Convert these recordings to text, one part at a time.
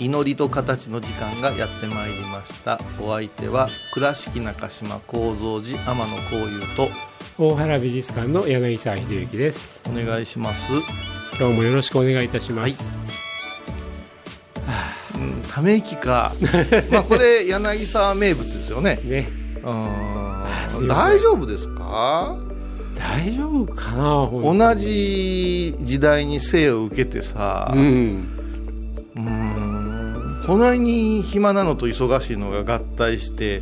祈りと形の時間がやってまいりました。お相手は倉敷中島幸三寺天野幸雄と大原美術館の柳沢秀幸です。お願いします、今日もよろしくお願いいたします、うん、ため息か。まあこれ柳沢名物ですよね。ね。うん。大丈夫ですか？大丈夫かな同じ時代に生を受けてさ、うん。うーんこんなに暇なのと忙しいのが合体して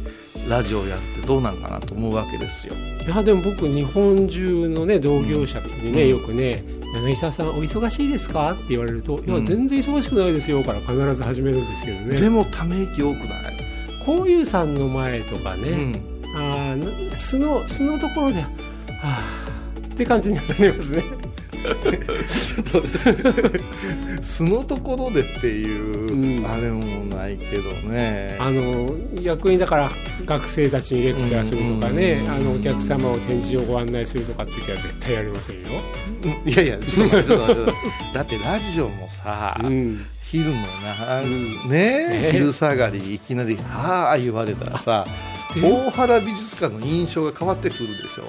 ラジオやってどうなんかなと思うわけですよ。いやでも僕日本中のね同業者にね、うん。よくね「柳沢さんお忙しいですか?」って言われると「いやうん全然忙しくないですよ」から必ず始めるんですけどね。でもため息多くない、こういうさんの前とかね、うん、あー素の素のところで「はあ」って感じになりますねちょっと素のところでっていう、うんあれもないけどね。あの役員だから学生たちにレクチャーするとかね、うんあのお客様を展示をご案内するとかって時は絶対やりませんよ。うんいやいやちょっと待ってだってラジオもさ、うん、昼のな、うんねね昼下がりいきなり「はあ」言われたらさ で大原美術館の印象が変わってくるでしょ。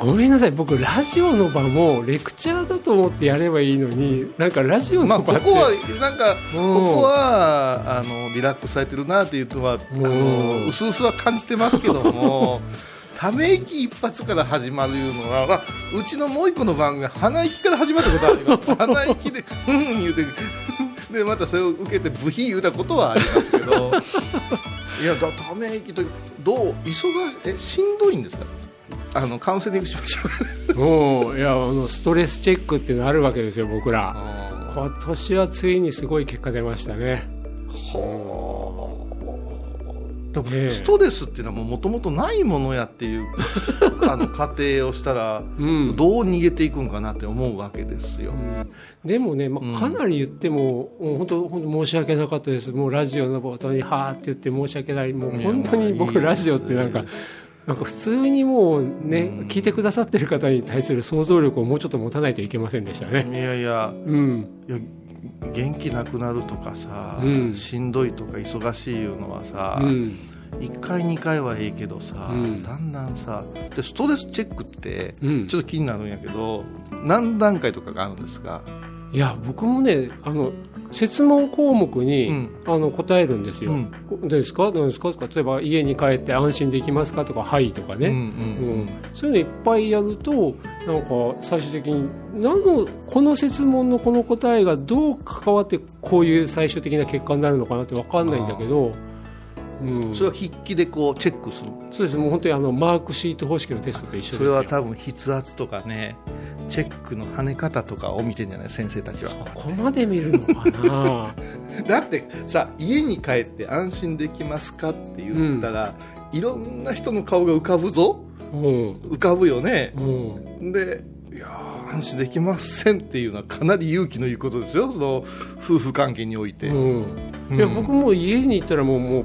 ごめんなさい。僕ラジオの場もレクチャーだと思ってやればいいのになんかラジオまあ、の場って、ここはなんかうん。ここはあのリラックスされてるなっていうのはあのうん薄々は感じてますけども ため息一発から始まるいうのは、まあ、うちのもう一個の番組は鼻息から始まったことあります。鼻息で「うん」言うてでまたそれを受けてブヒ言うたことはありますけど。いやだため息とどう忙しえしんどいんですか？あのカウンセリングしましょう。うんいやあのストレスチェックっていうのあるわけですよ僕ら。あ今年はついにすごい結果出ましたね。でもええ。ストレスっていうのはもともとないものやっていう あの過程をしたら、うん。どう逃げていくんかなって思うわけですよ。うん。でもね、まあ、かなり言っても、もう本当本当申し訳なかったです。もうラジオの冒頭に「はーって言って申し訳ない。もう本当に僕ラジオってなんかなんか普通にもうね、聞いてくださってる方に対する想像力をもうちょっと持たないといけませんでしたいね。やいや。うん、いや元気なくなるとかさ、うん。しんどいとか忙しいいうのはさ、うん、1回2回はええけどさ、うん。だんだんさでストレスチェックってうん。ちょっと気になるんやけど、何段階とかがあるんですか、いや僕もねあの質問項目に、うん。あの答えるんですよ。うん。こどうですか？どうですか？とか例えば家に帰って安心できますか？とかはいとかね。うんうんうん、そういうのいっぱいやるとなんか最終的に何のこの設問のこの答えがどう関わってこういう最終的な結果になるのかなって分かんないんだけど、うん、それは筆記でこうチェックするそうです。もう本当にあのマークシート方式のテストと一緒ですよ。それは多分筆圧とかねチェックの跳ね方とかを見てんじゃない先生たちは。ここまで見るのかな。だってさ家に帰って安心できますかって言ったら、いろんな人の顔が浮かぶぞ。うん。浮かぶよね。うん。でいやー安心できませんっていうのはかなり勇気のいいことですよ。その夫婦関係において、うん、いや僕も家に行ったらもうもう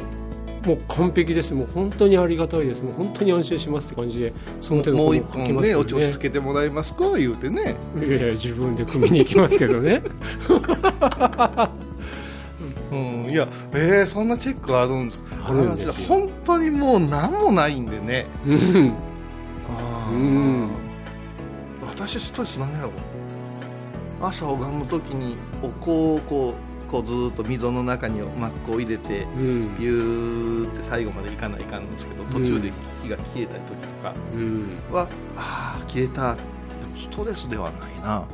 もう完璧です。もう本当にありがたいです。もう本当に安心しますって感じでその手のもう一本ねおますけどね。ちょつけてもらえますか？言うてねいやいや自分で組みに行きますけどね。うん、いや、えー、そんなチェックあるんですか？あるんですよ。本当にもう何もないんでね。うん。あー。うん私ストレス何やろ。朝拝む時にお香をこうこうずーっと溝の中にマックを入れてうん。ビューって最後までいかないかんですけど途中で火が消えたり時とかうん。は、ああ消えたストレスではないな。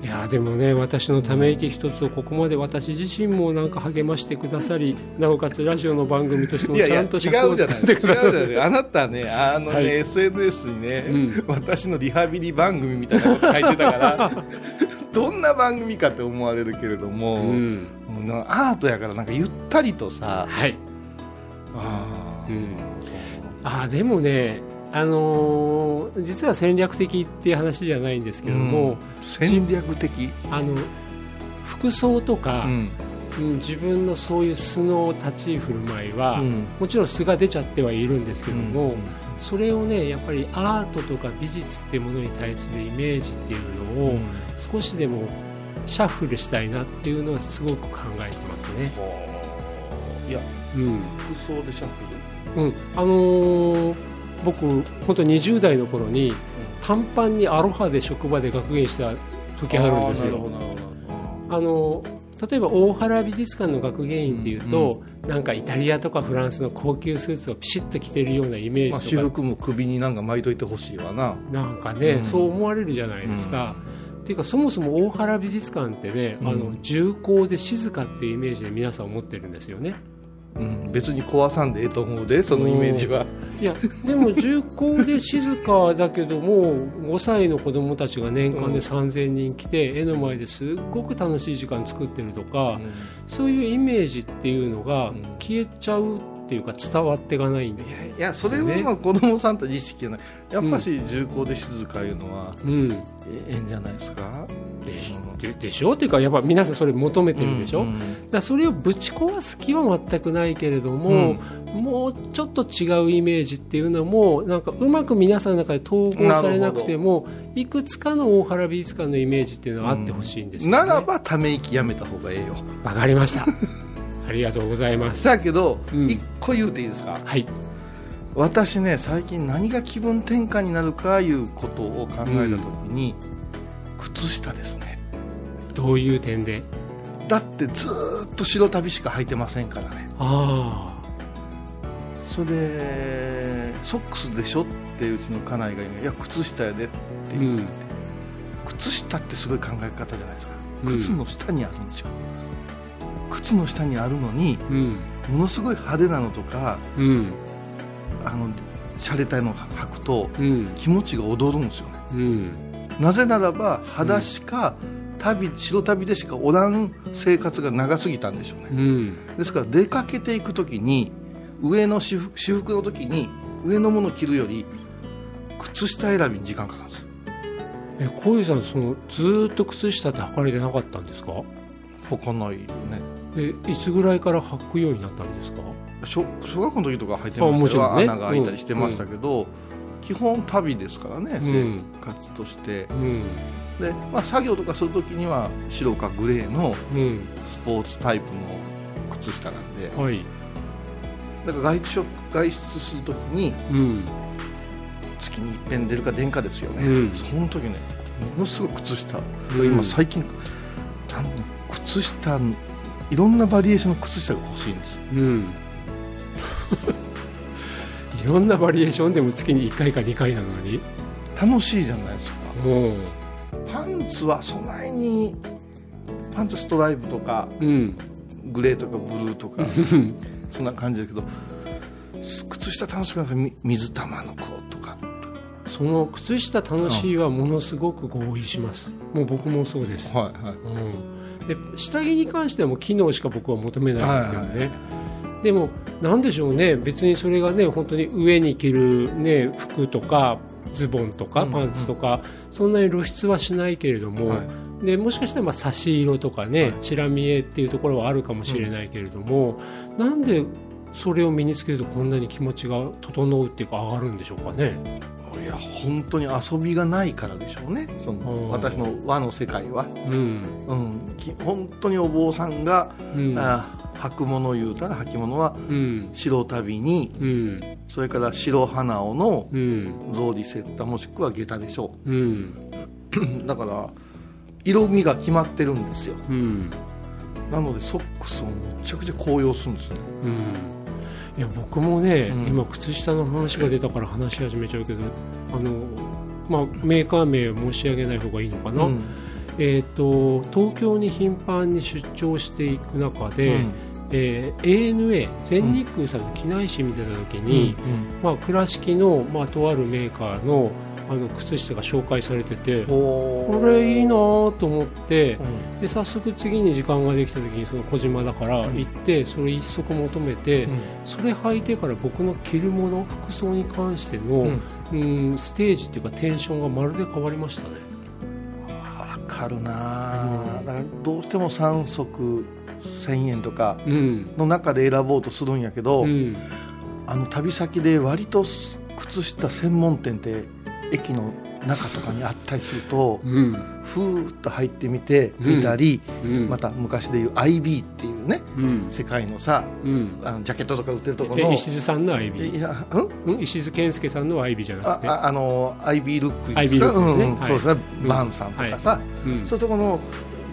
いやでもね私のため息一つをここまで私自身もなんか励ましてくださりなおかつラジオの番組としてもちゃんと尺をじゃない違うじ使ってくださゃない。あなたねあのね、はい。SNS にね、うん。私のリハビリ番組みたいなこと書いてたからどんな番組かって思われるけれども、うん。アートやからなんかゆったりとさはい。あー、うん。あーでもねあのー実は戦略的っていう話じゃないんですけども、戦略的、あの服装とか、うん。うん自分のそういう素の立ち居振る舞いは、うん。もちろん素が出ちゃってはいるんですけども、うんそれをねやっぱりアートとか美術っていうものに対するイメージっていうのを少しでもシャッフルしたいなっていうのはすごく考えてますね。いやうん。服装でシャッフル？うん、あのー僕本当20代の頃に短パンにアロハで職場で学芸した時あるんですよ。あー例えば大原美術館の学芸員っていうと、なんかイタリアとかフランスの高級スーツをピシッと着てるようなイメまあ、ージとか、私服も首になんか巻いといてほしいわな。なんかね、うん。そう思われるじゃないですか、っていうかそもそも大原美術館ってね、うん。あの重厚で静かっていうイメージで皆さん思ってるんですよねうん、別に壊さんでええと思うでそのイメージは。いやでも重厚で静かだけども5歳の子供たちが年間で3000人来て、絵の前ですっごく楽しい時間作ってるとか、そういうイメージっていうのがうん。消えちゃうっていうか伝わっていかないんで、いやいやそれはまあ子供さんたち意識じゃないやっぱし重厚で静かいうのはうん、えええんじゃないですか？でしででしょっていうかやっぱ皆さんそれ求めてるでしょ、うんだからそれをぶち壊す気は全くないけれども、うん。もうちょっと違うイメージっていうのもなんかうまく皆さんの中で統合されなくてもいくつかの大原美術館のイメージっていうのはあってほしいんですよ、ね。ならばため息やめた方がええよ。わかりましたありがとうございます。だけどうん。一個言うていいですか？はい。私ね最近何が気分転換になるかいうことを考えた時に、靴下ですね。どういう点で？だってずーっと白旅しか履いてませんからね。あそれでソックスでしょってうちの家内が言う。のいや靴下やでってあう言って、ん。靴下ってすごい考え方じゃないですか。うん。靴の下にあるんですよ、靴の下にあるのにうん。ものすごい派手なのとかうん。あの洒落たの履くとうん。気持ちが躍るんですよね。うん。なぜならば裸足か、旅白旅でしかおらん生活が長すぎたんでしょうね。うん。ですから出かけていく時に上の私服私服の時に上のものを着るより靴下選びに時間かかるんですよ。え小遊さんそのずーっと靴下って履かれてなかったんですか？履かないよねえいつぐらいから履くようになったんですか？小小学校の時とか履いてましたね。穴が開いたりしてましたけど、基本旅ですからねうん。生活として、うん。で、まあ、作業とかする時には白かグレーのうん。スポーツタイプの靴下なんで。はい。だから外出外出する時にうん。月に一遍出るか出んかですよね、うん。その時ねものすごい靴下、うん。今最近靴下いろんなバリエーションの靴下が欲しいんです。ようん。いろんなバリエーションでも月に1回か2回なのに。楽しいじゃないですか。もパンツはそないにパンツストライプとかううん。グレーとかブルーとかそんな感じだけど靴下楽しくなるみ水玉の子とか。その靴下楽しいはものすごく合意します。もう僕もそうです、はいはい。うん、で下着に関してはもう機能しか僕は求めないですけどね、はいでもなんでしょうね。別にそれがね本当に上に着る、ね、服とかズボンとかうん。パンツとか、そんなに露出はしないけれども、はい。でもしかしたらまあ差し色とかね、はい。チラ見えっていうところはあるかもしれないけれども、なんでそれを身につけるとこんなに気持ちが整うっていうか上がるんでしょうかね。いや本当に遊びがないからでしょうね。そのうん。私の和の世界は、うん。うん、き本当にお坊さんが、うん。あ履くものを言うたら履物はうん。白旅にうん。それから白花尾のうん。草履セッタもしくは下駄でしょう。ん。う だから色味が決まってるんですよ。うん。なのでソックスをめちゃくちゃ高揚するんですよね。うんいや僕もね、うん。今靴下の話が出たから話し始めちゃうけどあの、まあ、メーカー名を申し上げない方がいいのかな、うん。えー、と東京に頻繁に出張していく中で、うん。えー ANA 全日空さんの機内誌見てた時に、まあ、倉敷の、まあ、とあるメーカーのあの靴下が紹介されててここれいいなと思ってうん。で早速次に時間ができた時にその小島だからうん。行ってそれ一足求めて、うん。それ履いてから僕の着るもの服装に関しての、うん。うんステージっていうかテンションがまるで変わりましたね。わかるな。あだからどうしても3足1000円とかうん。の中で選ぼうとするんやけど、うん。あの旅先で割と靴下専門店って駅の中とかにあったりするとうん。ふーっと入ってみてうん。見たり、うん。また昔でいう IB っていうねうん。世界のさうん。あのジャケットとか売ってるとこのえ石津さんの IB いやうん？うん？石津健介さんの IB じゃなくて。あああの IB ルックですすね。うんうんはい。そうですね、うん。バンさんとかさ、うん。そういうとこの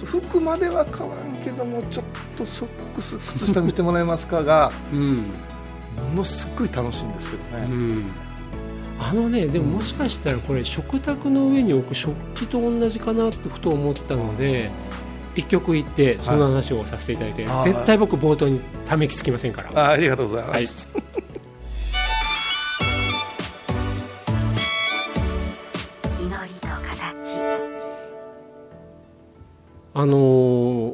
服までは変わらんけどもちょっとソックス靴下見せてもらえますかがうん。ものすっごい楽しいんですけどね、うんあのねでももしかしたらこれ食卓の上に置く食器と同じかなってふと思ったので一曲言ってその話をさせていただいて、はい。絶対僕冒頭にため息つきませんから。あありがとうございます、祈りと形。あのー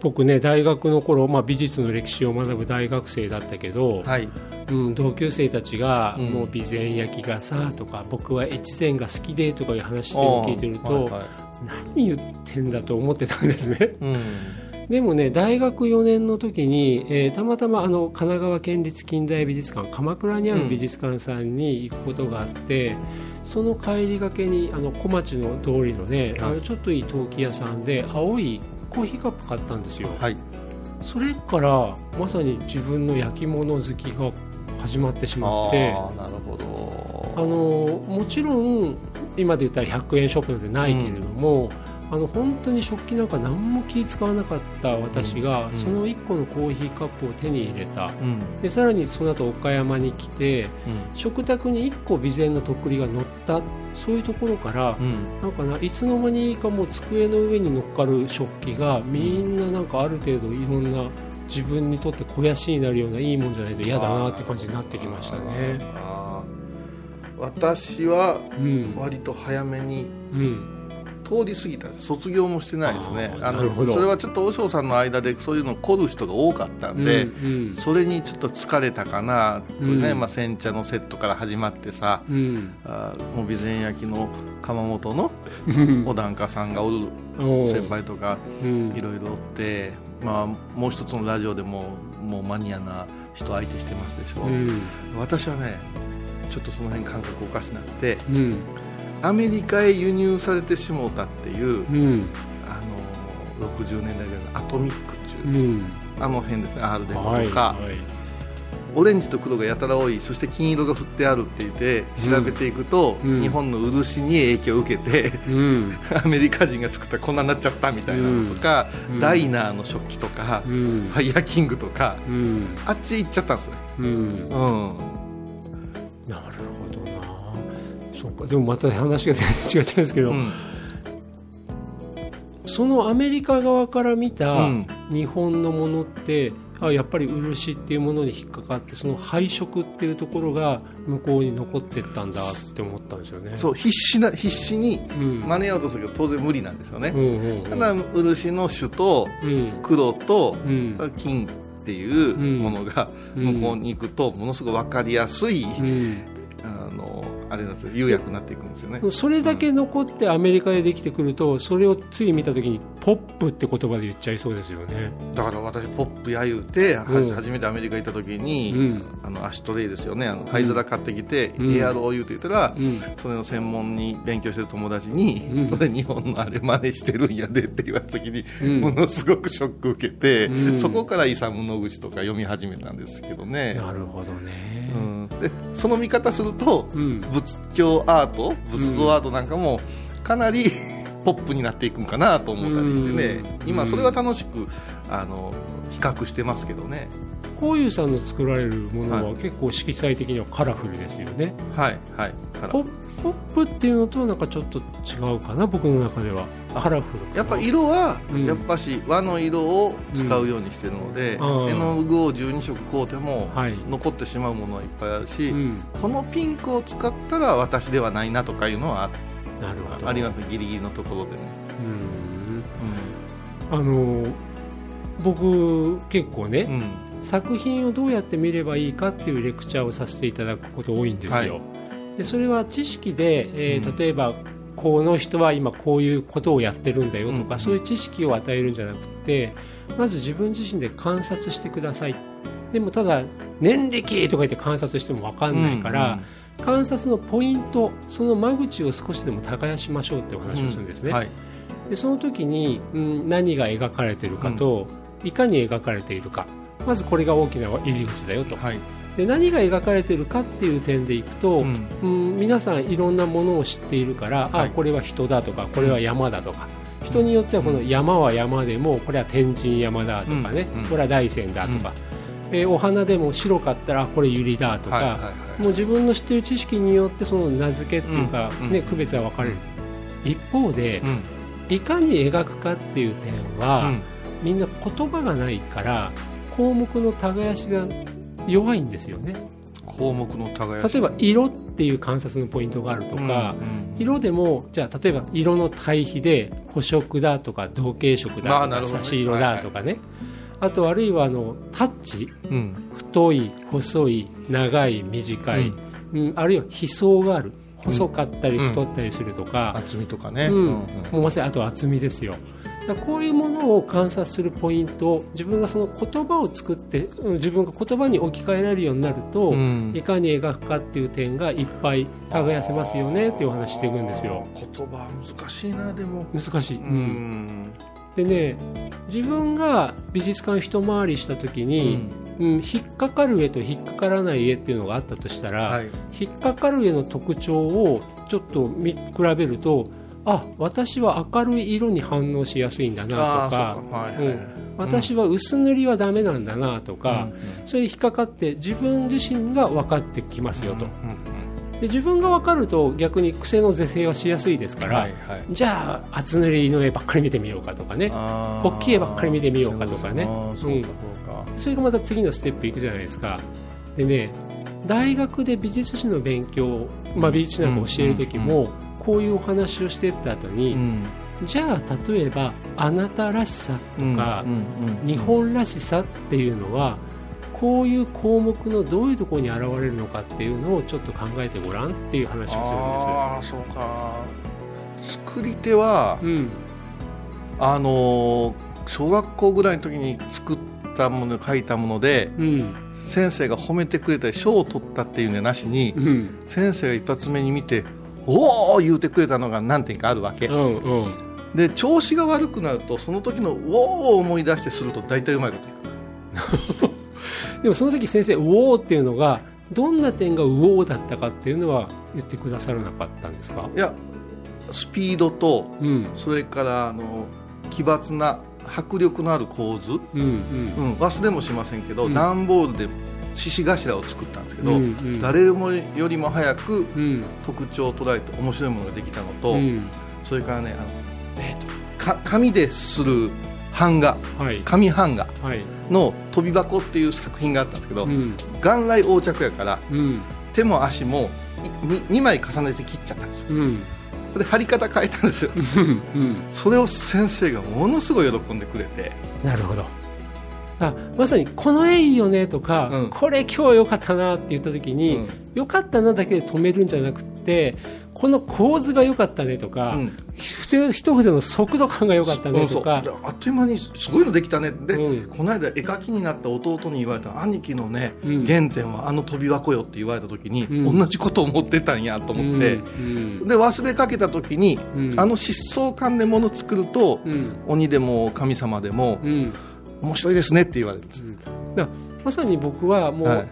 僕ね大学の頃、まあ、美術の歴史を学ぶ大学生だったけど、はい。うん、同級生たちが、うん。もう備前焼きがさとか僕は越前が好きでとかいう話を聞いてると、はいはい。何言ってんだと思ってたんですね。うん。でもね大学4年の時に、えーたまたまあの神奈川県立近代美術館鎌倉にある美術館さんに行くことがあって、その帰りがけにあの小町の通りのね、あのちょっといい陶器屋さんで青いコーヒーカップ買ったんですよ。はい。それからまさに自分の焼き物好きが始まってしまって。ああなるほど。あのもちろん今で言ったら100円ショップなんてないけれども、あの本当に食器なんか何も気使わなかった私が、うんその1個のコーヒーカップを手に入れた。うん。でさらにその後岡山に来て食卓に1個備前のとっくりが乗った。そういうところからう、ん。なんかないつの間にかもう机の上に乗っかる食器がみんななんかある程度いろんな自分にとって肥やしになるようないいもんじゃないと嫌だなって感じになってきましたね。私はうん。割と早めにうん通り過ぎた。卒業もしてないですね。あのそれはちょっと和尚さんの間でそういうの凝る人が多かったんで、うんそれにちょっと疲れたかなとね、うん。まあ、煎茶のセットから始まってさうん。あーもう備前焼きの窯元のうん。お檀家さんがおる先輩とかうん。いろいろおって、まあ、もう一つのラジオでももうマニアな人相手してますでしょ、うん。私はねちょっとその辺感覚おかしなってうんアメリカへ輸入されてしもうたっていううん。あの60年代ぐらいのアトミックってういう、ん。あの辺ですね R デコとか、はいはい。オレンジと黒がやたら多いそして金色が振ってあるって言って調べていくと、うん。日本の漆に影響を受けてうん。アメリカ人が作ったらこんなになっちゃったみたいなのとか、うん。ダイナーの食器とか、うん。ファイヤーキングとかうん。あっち行っちゃったんですよ、うん。うん、なるほどなそうか。でもまた話が全然違っちゃうんですけど、うん。そのアメリカ側から見たうん。日本のものって、あやっぱり漆っていうものに引っかかってその配色っていうところが向こうに残ってったんだって思ったんですよね。そう必死な必死にうん。真似ようとするけど当然無理なんですよね、うんうんうん。ただ漆の種とうん。黒とうん。金っていうものがうん。向こうに行くとものすごく分かりやすい、あれなんですよ。釉薬になっていくんですよね。それだけ残ってアメリカでできてくるとそれをつい見た時にポップって言葉で言っちゃいそうですよね。だから私ポップや言うて、うん。初めてアメリカ行った時に、うん。あのアシュトレイですよね。あの灰皿買ってきて、うん。エアロー言うて言ったら、うん。それの専門に勉強してる友達に、うん。これ日本のあれ真似してるんやでって言われた時に、うん。ものすごくショック受けて、うん。そこからイサム・ノグチとか読み始めたんですけどね、なるほどね。うん、でその見方するとうん仏教アート仏像アートなんかもかなり ポップになっていくんかなと思ったりしてね、うん。今それは楽しくあの比較してますけどね。こういうさんの作られるものはは結構色彩的にはカラフルですよね、はいはいポップっていうのとなんかちょっと違うかな？僕の中では。あカラフルやっぱ色はうん。やっぱし和の色を使うようにしてるので、うん絵の具を12色買うてもはい、残ってしまうものはいっぱいあるし、うん、このピンクを使ったら私ではないなとかいうのはなるほど。ありますね。ギリギリのところでね、うん。あの僕結構ね、うん。うん作品をどうやって見ればいいかっていうレクチャーをさせていただくこと多いんですよ、はでそれは知識で、えーうん。例えばこの人は今こういうことをやってるんだよとか、うん。そういう知識を与えるんじゃなくてまず自分自身で観察してください。でもただ年歴とか言って観察しても分かんないから、観察のポイントその間口を少しでも耕しましょうってお話をするんですね、はい。でその時に、うん、何が描かれてるかと、いかに描かれているか。まずこれが大きな入り口だよと。はい。で何が描かれてるかっていう点でいくと、うん。うん皆さんいろんなものを知っているから、はい。あこれは人だとかこれは山だとか、人によってはこの山は山でもこれは天神山だとかね、うん。うん。これは大山だとか、えーお花でも白かったらあこれ百合だとか、はい。はい。はい。もう自分の知っている知識によってその名付けっていうか、うん。ね、区別は分かれる、一方で、うん。いかに描くかっていう点は、うんみんな言葉がないから項目の耕しが弱いんですよね。項目の耕し。例えば色っていう観察のポイントがあるとか、うん色でもじゃあ例えば色の対比で補色だとか同系色だとか差し色だとかね、あとあるいはあのタッチ。うん。太い細い長い短い、うん。あるいは悲壮がある。細かったりうん。太ったりするとか、厚みとかね、うんうん。もうまさにあと厚みですよだこういうものを観察するポイント自分がその言葉を作ってうん自分が言葉に置き換えられるようになると、うん。いかに描くかっていう点がいっぱい耕せますよねっていうお話していくんですよ。言葉難しいなでも。難しい、ううん。んでね自分が美術館一回りした時に、うん引っかかる絵と引っかからない絵っていうのがあったとしたら、はい。引っかかる絵の特徴をちょっと見比べるとあ私は明るい色に反応しやすいんだなとか。そうか。はい。はい、うん。私は薄塗りはダメなんだなとか、それで引っかかって自分自身が分かってきますよと、うん。うん。で自分が分かると逆に癖の是正はしやすいですから、はいはい。じゃあ厚塗りの絵ばっかり見てみようかとかね。大きい絵ばっかり見てみようかとかね。そうそうそれがまた次のステップいくじゃないですか。でね大学で美術史の勉強、まあ、美術史なんか教える時も、こういうお話をしていった後に、うん。じゃあ例えばあなたらしさとか、日本らしさっていうのはこういう項目のどういうところに現れるのかっていうのをちょっと考えてごらんっていう話をああそうか。作り手はするん。ですあのー小学校ぐらいの時に作ったもの書いたものでうん。先生が褒めてくれたり賞を取ったっていうねなしにうんうん。先生が一発目に見ておお言うてくれたのが何点かあるわけ。うんうん。で調子が悪くなるとその時のおおを思い出してすると大体うまいこといく。でもその時先生「うおー」っていうのがどんな点が「うおー」だったかっていうのは言ってくださらなかったんですか？いやスピードとうん。それからあの奇抜な迫力のある構図、うん。うん、忘れもしませんけど、うん。段ボールで獅子頭を作ったんですけど、うんうん。誰もよりも早くうん。特徴を捉えて面白いものができたのと、うん。それからねあの、えーとか紙でする版画はい。紙版画はい。の「飛び箱」っていう作品があったんですけど、うん。元来横着やからうん。手も足も 2, 枚重ねて切っちゃったんですよ。うん。で貼り方変えたんですよ。うん。うん。それを先生がものすごい喜んでくれてなるほどあまさにこの絵いいよねとか、うん。これ今日良かったなって言った時に、うん。良かったなだけで止めるんじゃなくてこの構図が良かったねとか、うん。筆一筆の速度感が良かったねとかあっという間にすごいのできたね。で、うん。この間絵描きになった弟に言われた兄貴のね、うん。原点はあの飛び箱よって言われた時に、うん。同じことを思ってたんやと思って、うん。で忘れかけた時に、うん。あの疾走感でもの作ると、うん。鬼でも神様でも、うん面白いですねって言われるんです、だからまさに僕はもう、はい。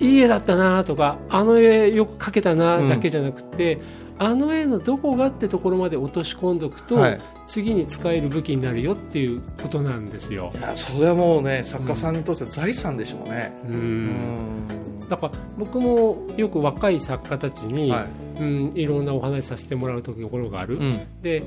いい絵だったなとかあの絵よく描けたなだけじゃなくて、あの絵のどこがってところまで落とし込んどくと、はい。次に使える武器になるよっていうことなんですよ。い。やそれはもうね作家さんにとっては財産でしょうね。ううん。だから僕もよく若い作家たちに、はい。うん、いろんなお話しさせてもらうところがある、うん。で、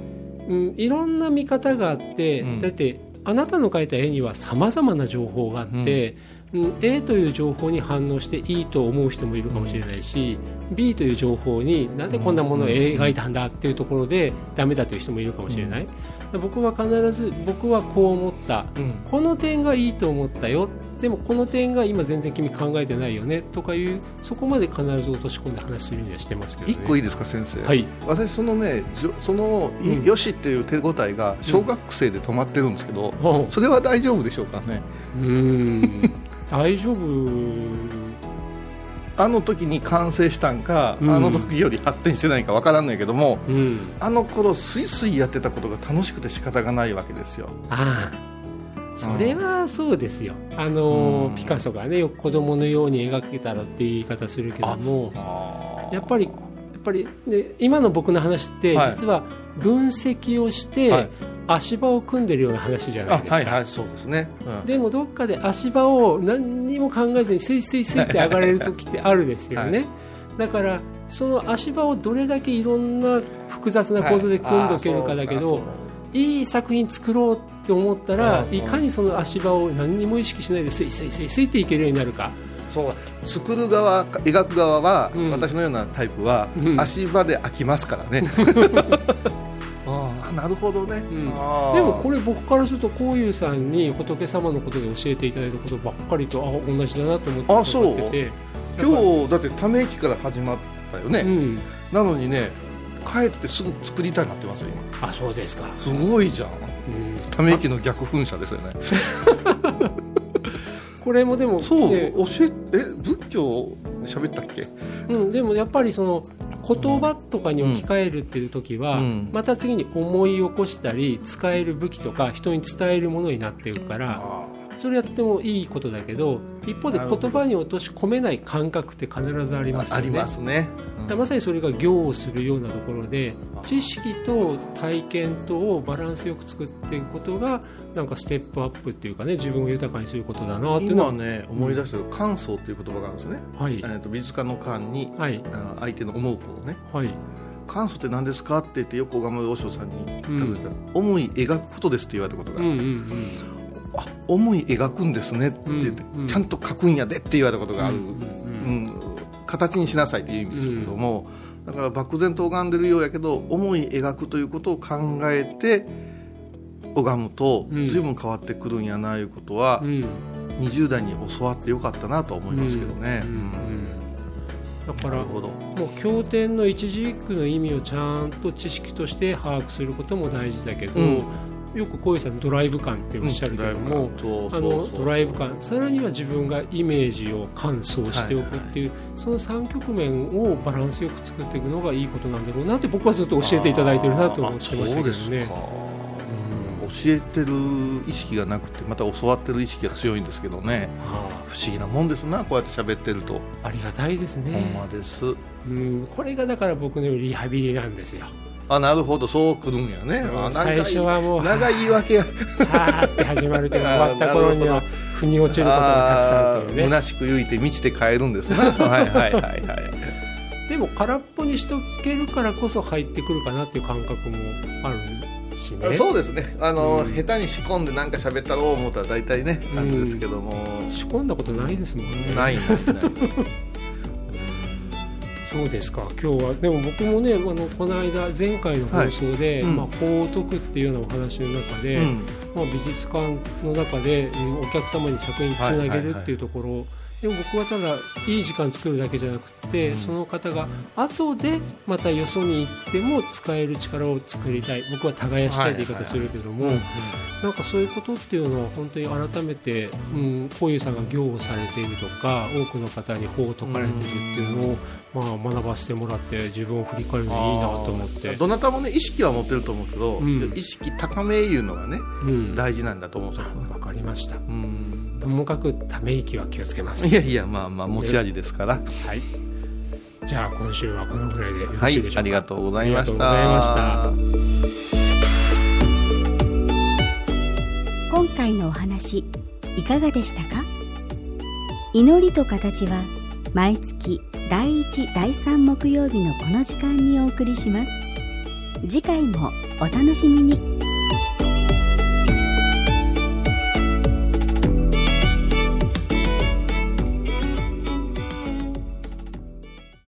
うん、いろんな見方があって、うん。だってあなたの描いた絵にはさまざまな情報があって、うん、A という情報に反応していいと思う人もいるかもしれないし、B という情報になんでこんなものを描いたんだっていうところでダメだという人もいるかもしれない、僕は必ず僕はこう思った。うん。この点がいいと思ったよでもこの点が今全然君考えてないよねとかいうそこまで必ず落とし込んで話するようにはしてますけどね。一個いいですか先生、はい。私そのねその、いうん。よしっていう手応えが小学生で止まってるんですけど、あそれは大丈夫でしょうかね？うーん。大丈夫。あの時に完成したんか、うん。あの時より発展してないかわからんないけどもうん。あの頃スイスイやってたことが楽しくて仕方がないわけですよ。ああそれはそうですよ。あの、うん。ピカソがねよく子供のように描けたらっていう言い方するけどもやっぱりやっぱり、ね、今の僕の話ってはい。実は分析をして、はい。足場を組んでるような話じゃないですか、あはいはいそうですね、うん。でもどっかで足場を何にも考えずにスイスイスイって上がれる時ってあるですよね、はだからその足場をどれだけいろんな複雑な構造で組んどけるかだけど、いい作品作ろうって思ったらうん。いかにその足場を何にも意識しないでスイスイスイスイっていけるようになるか。そう。作る側描く側は、うん。私のようなタイプは、うん。足場で飽きますからね。ああなるほどね、うん。でもこれ僕からするとこういうさんに仏様のことで教えていただいたことばっかりとあ同じだなと思って。あそう。今日だってため息から始まったよね、うん。なのにね帰ってすぐ作りたいなってますよ今。あそうですか、すごいじゃん。うん。ため息の逆噴射ですよね。これもでもそう、ね。教ええ仏教喋ったっけ？うん、でもやっぱりその言葉とかに置き換えるっていう時は、うん。また次に思い起こしたり使える武器とか人に伝えるものになっていくからそれはとてもいいことだけど一方で言葉に落とし込めない感覚って必ずありますよね。ありますね、だからまさにそれが行をするようなところで知識と体験とをバランスよく作っていくことがなんかステップアップっていうかね自分を豊かにすることだなっていうのは。今ね思い出したけど感想っていう言葉があるんですね、はい。えー、と美術家の感にはい。あ相手の思うことをね。はい。感想って何ですかって言って横浜和尚さんに尋ねたら、思い描くことですって言われたことがある、うんうんうんあ思い描くんですねって言って、うんうん。ちゃんと書くんやでって言われたことがある、うんうんうん。形にしなさいという意味ですけども、だから漠然と拝んでるようやけど思い描くということを考えて拝むとうん。随分変わってくるんやないうことは、うん。20代に教わってよかったなとは思いますけどね。うんうんだからもう経典の一字一句の意味をちゃんと知識として把握することも大事だけど、うんよく小遊さんドライブ感っておっしゃるけども、とあのドライブ感さらには自分がイメージを感想しておくっていう、その3局面をバランスよく作っていくのがいいことなんだろうなって僕はずっと教えていただいてるなと思ってましたけどそうですね。教えてる意識がなくてまた教わってる意識が強いんですけどね。あ不思議なもんですなこうやって喋ってると、あありがたいですほんね、まです。うん、これがだから僕のリハビリなんですよあなるほど。そうくるんやね。あなん。か最初はもう長い言い訳や。はーって始まるけど 終わった頃には腑に落ちることがたくさんああるというね。ー虚しく言いて満ちて帰るんですな。はいはいはいはい。でも空っぽにしとけるからこそ入ってくるかなっていう感覚もあるしね。そうですね。あの、うん。下手に仕込んでなんか喋ったろう思ったら大体ね、うんなんですけども。仕込んだことないですもんね。ないないないそうですか。今日は。でも僕もねあのこの間前回の放送で、はい。うん。まあ、法を解くっていうようなお話の中で、うん。まあ、美術館の中で、うんお客様に作品つなげるっていうところ、でも僕はただいい時間作るだけじゃなくて、うん。その方が後でまたよそに行っても使える力を作りたい。僕は耕したいって言い方するけども、なんかそういうことっていうのは本当に改めて、うん、こういうさんが行をされているとか多くの方に法を解かれているっていうのを、まあ、学ばせてもらって自分を振り返るのいいなと思って。どなたもね意識は持ってると思うけど、うん。意識高めいうのがねうん、大事なんだと思う。んですよ、わかりました。うんともかくため息は気をつけます。いやいやまあまあ持ち味ですから。はい。じゃあ今週はこのぐらいでよろはいしいでしょうか、ありがとうございました。ありがとうございました。今回のお話いかがでしたか？祈りと形は毎月第1第3木曜日のこの時間にお送りします。次回もお楽しみに